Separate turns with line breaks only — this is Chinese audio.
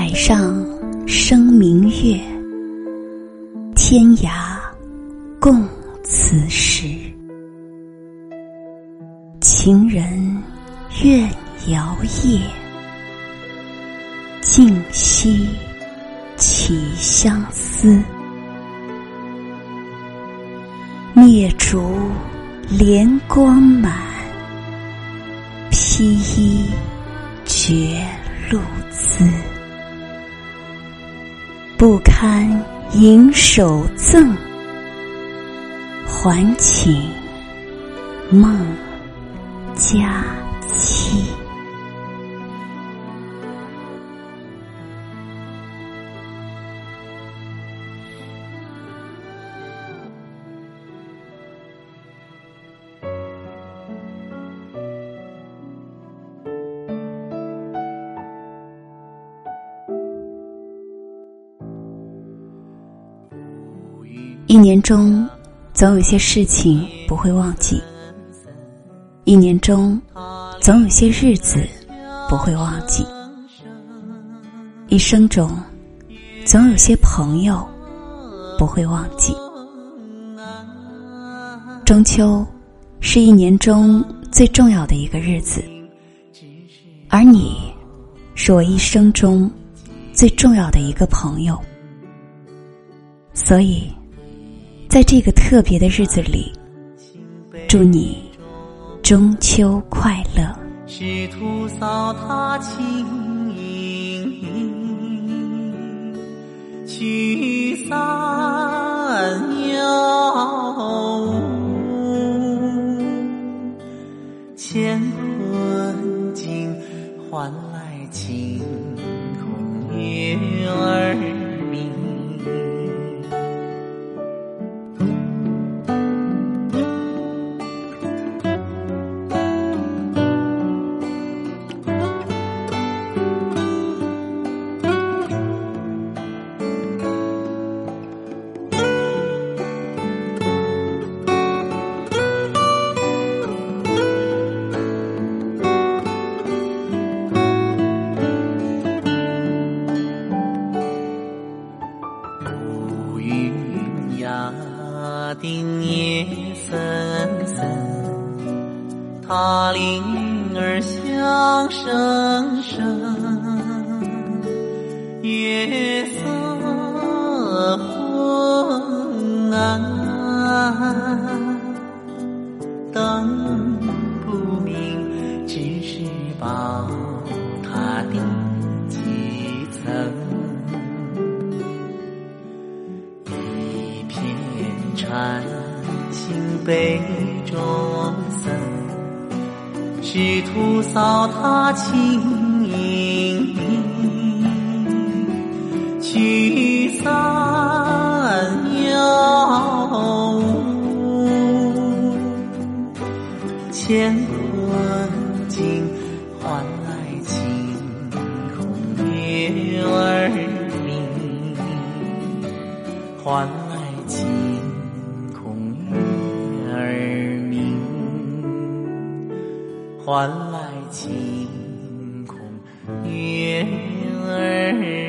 海上生明月，天涯共此时。情人怨遥夜，竟夕起相思。灭烛怜光满，披衣觉露滋。不堪盈手赠，还寝梦佳期。一年中，总有些事情不会忘记；一年中，总有些日子不会忘记；一生中，总有些朋友不会忘记。中秋是一年中最重要的一个日子，而你是我一生中最重要的一个朋友，所以。在这个特别的日子里，祝你中秋快乐。
是徒扫踏青营，驱散妖雾，乾坤镜换来晴定夜森森，他铃儿响声声，月色昏暗，灯不明，只是把禅心杯中僧，师徒扫他清影，驱散妖雾，乾坤镜换来晴空月儿明，换来晴。换来晴空月儿。